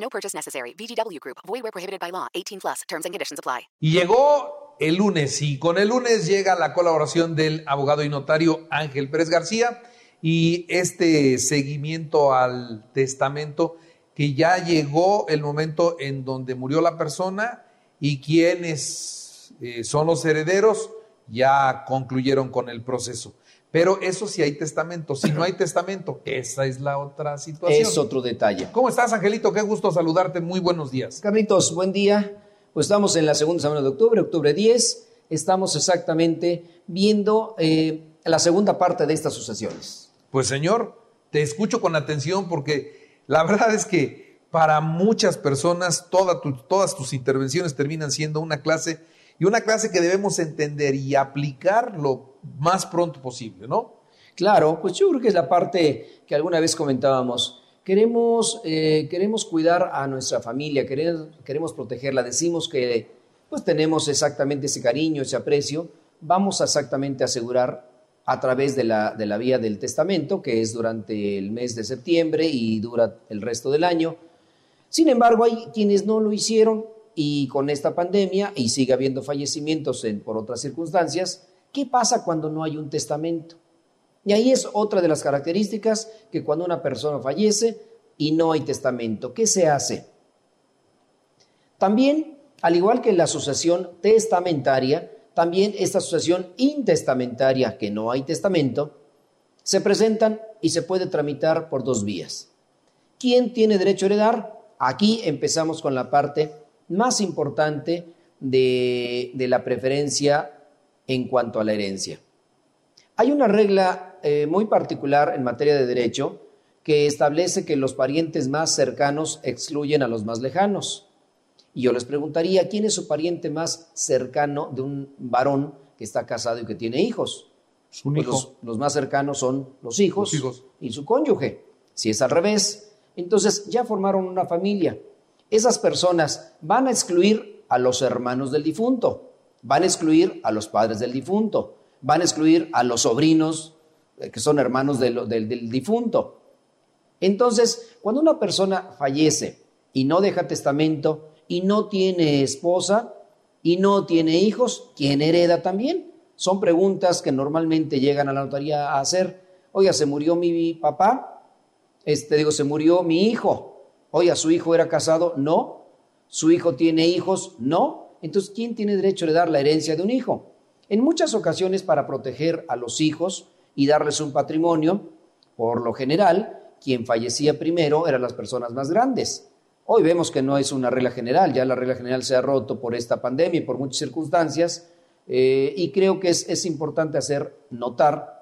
No purchase necessary. VGW Group. Void where prohibited by law. 18 plus. Terms and conditions apply. Y llegó el lunes y con el lunes llega la colaboración del abogado y notario Ángel Pérez García y este seguimiento al testamento que ya llegó el momento en donde murió la persona y quienes eh, son los herederos ya concluyeron con el proceso. Pero eso sí hay testamento. Si no hay testamento, esa es la otra situación. Es otro detalle. ¿Cómo estás, Angelito? Qué gusto saludarte. Muy buenos días. Carlitos, buen día. Pues estamos en la segunda semana de octubre, octubre 10. Estamos exactamente viendo eh, la segunda parte de estas sucesiones. Pues, señor, te escucho con atención porque la verdad es que para muchas personas toda tu- todas tus intervenciones terminan siendo una clase y una clase que debemos entender y aplicar lo más pronto posible, ¿no? Claro, pues yo creo que es la parte que alguna vez comentábamos. Queremos, eh, queremos cuidar a nuestra familia, queremos, queremos protegerla. Decimos que pues tenemos exactamente ese cariño, ese aprecio. Vamos a exactamente asegurar a través de la, de la vía del testamento, que es durante el mes de septiembre y dura el resto del año. Sin embargo, hay quienes no lo hicieron y con esta pandemia y sigue habiendo fallecimientos en, por otras circunstancias, ¿qué pasa cuando no hay un testamento? Y ahí es otra de las características que cuando una persona fallece y no hay testamento, ¿qué se hace? También, al igual que la asociación testamentaria, también esta asociación intestamentaria, que no hay testamento, se presentan y se puede tramitar por dos vías. ¿Quién tiene derecho a heredar? Aquí empezamos con la parte más importante de, de la preferencia en cuanto a la herencia. Hay una regla eh, muy particular en materia de derecho que establece que los parientes más cercanos excluyen a los más lejanos. Y yo les preguntaría, ¿quién es su pariente más cercano de un varón que está casado y que tiene hijos? Pues hijo. Los, los más cercanos son los hijos, Los hijos. y su cónyuge. Si es al revés, entonces ya formaron una familia. Esas personas van a excluir a los hermanos del difunto, van a excluir a los padres del difunto, van a excluir a los sobrinos eh, que son hermanos del- del difunto. Entonces, cuando una persona fallece y no deja testamento y no tiene esposa y no tiene hijos, ¿quién hereda también? Son preguntas que normalmente llegan a la notaría a hacer. Oiga, se murió mi papá, este digo, se murió mi hijo. Oiga, su hijo era casado, no. Su hijo tiene hijos, no. Entonces, ¿quién tiene derecho a heredar la herencia de un hijo? En muchas ocasiones, para proteger a los hijos y darles un patrimonio, por lo general, quien fallecía primero eran las personas más grandes. Hoy vemos que no es una regla general, ya la regla general se ha roto por esta pandemia y por muchas circunstancias, eh, y creo que es importante hacer notar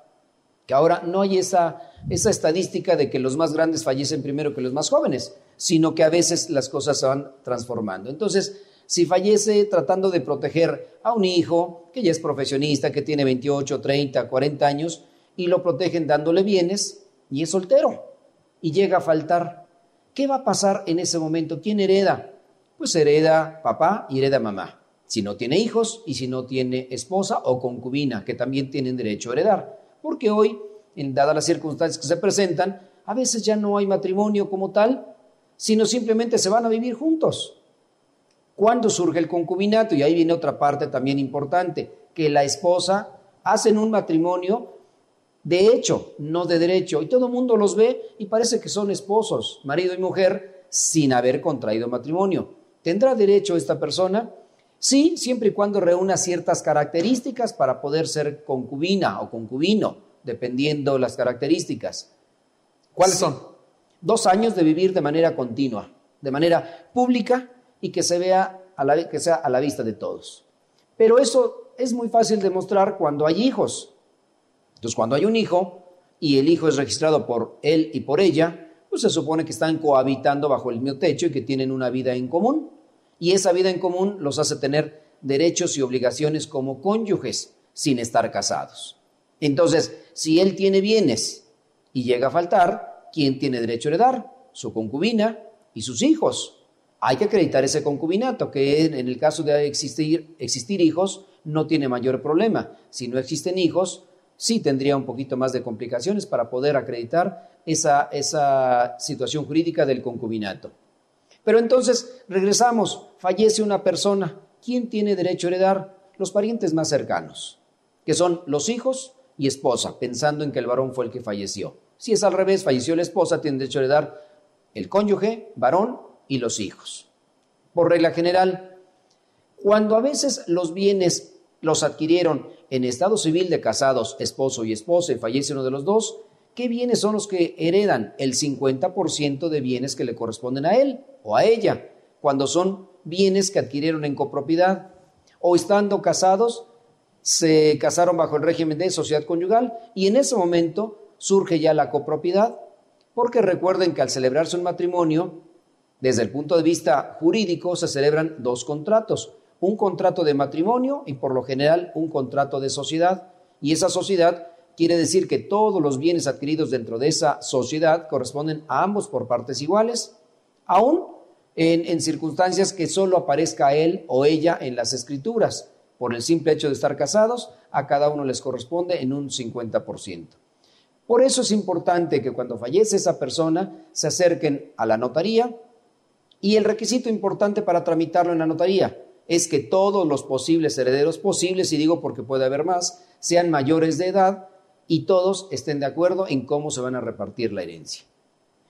que ahora no hay esa, estadística de que los más grandes fallecen primero que los más jóvenes, sino que a veces las cosas se van transformando. Entonces, si fallece tratando de proteger a un hijo que ya es profesionista, que tiene 28, 30, 40 años, y lo protegen dándole bienes, y es soltero, y llega a faltar, ¿qué va a pasar en ese momento? ¿Quién hereda? Pues hereda papá y hereda mamá. Si no tiene hijos y si no tiene esposa o concubina, que también tienen derecho a heredar. Porque hoy, en dadas las circunstancias que se presentan, a veces ya no hay matrimonio como tal, sino simplemente se van a vivir juntos. ¿Cuándo surge el concubinato? Y ahí viene otra parte también importante, que la esposa hacen un matrimonio de hecho, no de derecho, y todo el mundo los ve y parece que son esposos, marido y mujer, sin haber contraído matrimonio. ¿Tendrá derecho esta persona? Sí, siempre y cuando reúna ciertas características para poder ser concubina o concubino, dependiendo las características. ¿Cuáles son? Dos años de vivir de manera continua, de manera pública y que se vea a la, que sea a la vista de todos. Pero eso es muy fácil de mostrar cuando hay hijos. Entonces, cuando hay un hijo y el hijo es registrado por él y por ella, pues se supone que están cohabitando bajo el mismo techo y que tienen una vida en común. Y esa vida en común los hace tener derechos y obligaciones como cónyuges sin estar casados. Entonces, si él tiene bienes y llega a faltar, ¿quién tiene derecho a heredar? Su concubina y sus hijos. Hay que acreditar ese concubinato, que en el caso de existir, existir hijos no tiene mayor problema. Si no existen hijos, sí tendría un poquito más de complicaciones para poder acreditar esa, esa situación jurídica del concubinato. Pero entonces, regresamos, fallece una persona. ¿Quién tiene derecho a heredar? Los parientes más cercanos, que son los hijos y esposa, pensando en que el varón fue el que falleció. Si es al revés, falleció la esposa, tiene derecho a heredar el cónyuge, varón y los hijos. Por regla general, cuando a veces los bienes los adquirieron en estado civil de casados, esposo y esposa, y fallece uno de los dos, ¿qué bienes son los que heredan? El 50% de bienes que le corresponden a él o a ella, cuando son bienes que adquirieron en copropiedad o estando casados, se casaron bajo el régimen de sociedad conyugal y en ese momento surge ya la copropiedad, porque recuerden que al celebrarse un matrimonio, desde el punto de vista jurídico se celebran dos contratos, un contrato de matrimonio y por lo general un contrato de sociedad, y esa sociedad quiere decir que todos los bienes adquiridos dentro de esa sociedad corresponden a ambos por partes iguales, aún en, en circunstancias que solo aparezca él o ella en las escrituras. Por el simple hecho de estar casados, a cada uno les corresponde en un 50%. Por eso es importante que cuando fallece esa persona se acerquen a la notaría y el requisito importante para tramitarlo en la notaría es que todos los posibles herederos posibles, y digo porque puede haber más, sean mayores de edad y todos estén de acuerdo en cómo se van a repartir la herencia.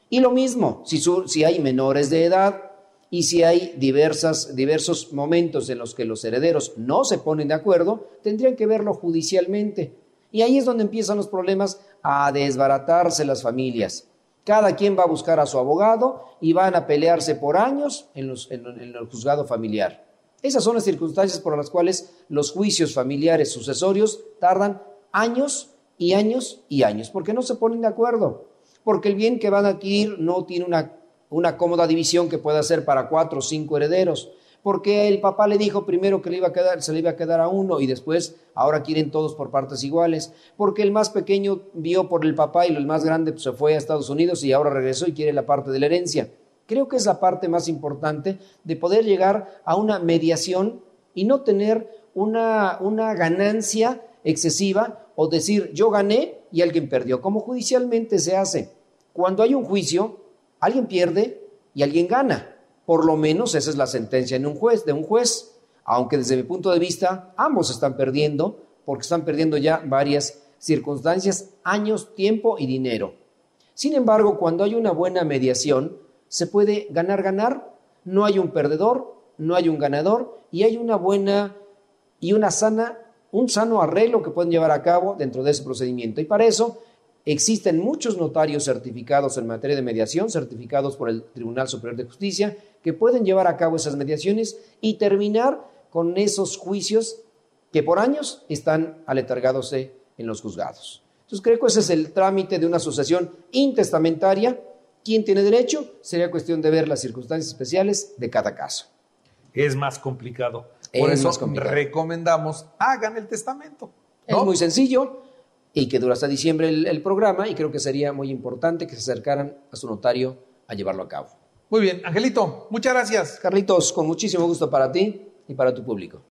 Y lo mismo, si, hay menores de edad y si hay diversas, diversos momentos en los que los herederos no se ponen de acuerdo, tendrían que verlo judicialmente. Y ahí es donde empiezan los problemas a desbaratarse las familias. Cada quien va a buscar a su abogado y van a pelearse por años en el juzgado familiar. Esas son las circunstancias por las cuales los juicios familiares sucesorios tardan años y años y años, porque no se ponen de acuerdo, porque el bien que van a adquirir no tiene una, una cómoda división que pueda ser para cuatro o cinco herederos, porque el papá le dijo primero que le iba a quedar, se le iba a quedar a uno y después ahora quieren todos por partes iguales, porque el más pequeño vio por el papá y el más grande se fue a Estados Unidos y ahora regresó y quiere la parte de la herencia. Creo que es la parte más importante de poder llegar a una mediación y no tener una, una ganancia excesiva o decir yo gané y alguien perdió, como judicialmente se hace. Cuando hay un juicio, alguien pierde y alguien gana. Por lo menos esa es la sentencia en un juez, de un juez, aunque desde mi punto de vista ambos están perdiendo porque están perdiendo ya varias circunstancias, años, tiempo y dinero. Sin embargo, cuando hay una buena mediación, se puede ganar, ganar, no hay un perdedor, no hay un ganador y hay una buena y una sana, un sano arreglo que pueden llevar a cabo dentro de ese procedimiento. Y para eso existen muchos notarios certificados en materia de mediación, certificados por el Tribunal Superior de Justicia, que pueden llevar a cabo esas mediaciones y terminar con esos juicios que por años están aletargados en los juzgados. Entonces creo que ese es el trámite de una sucesión intestamentaria quién tiene derecho, sería cuestión de ver las circunstancias especiales de cada caso. Es más complicado. Por eso recomendamos, hagan el testamento. Es muy sencillo y que dura hasta diciembre el, programa y creo que sería muy importante que se acercaran a su notario a llevarlo a cabo. Muy bien, Angelito, muchas gracias. Carlitos, con muchísimo gusto para ti y para tu público.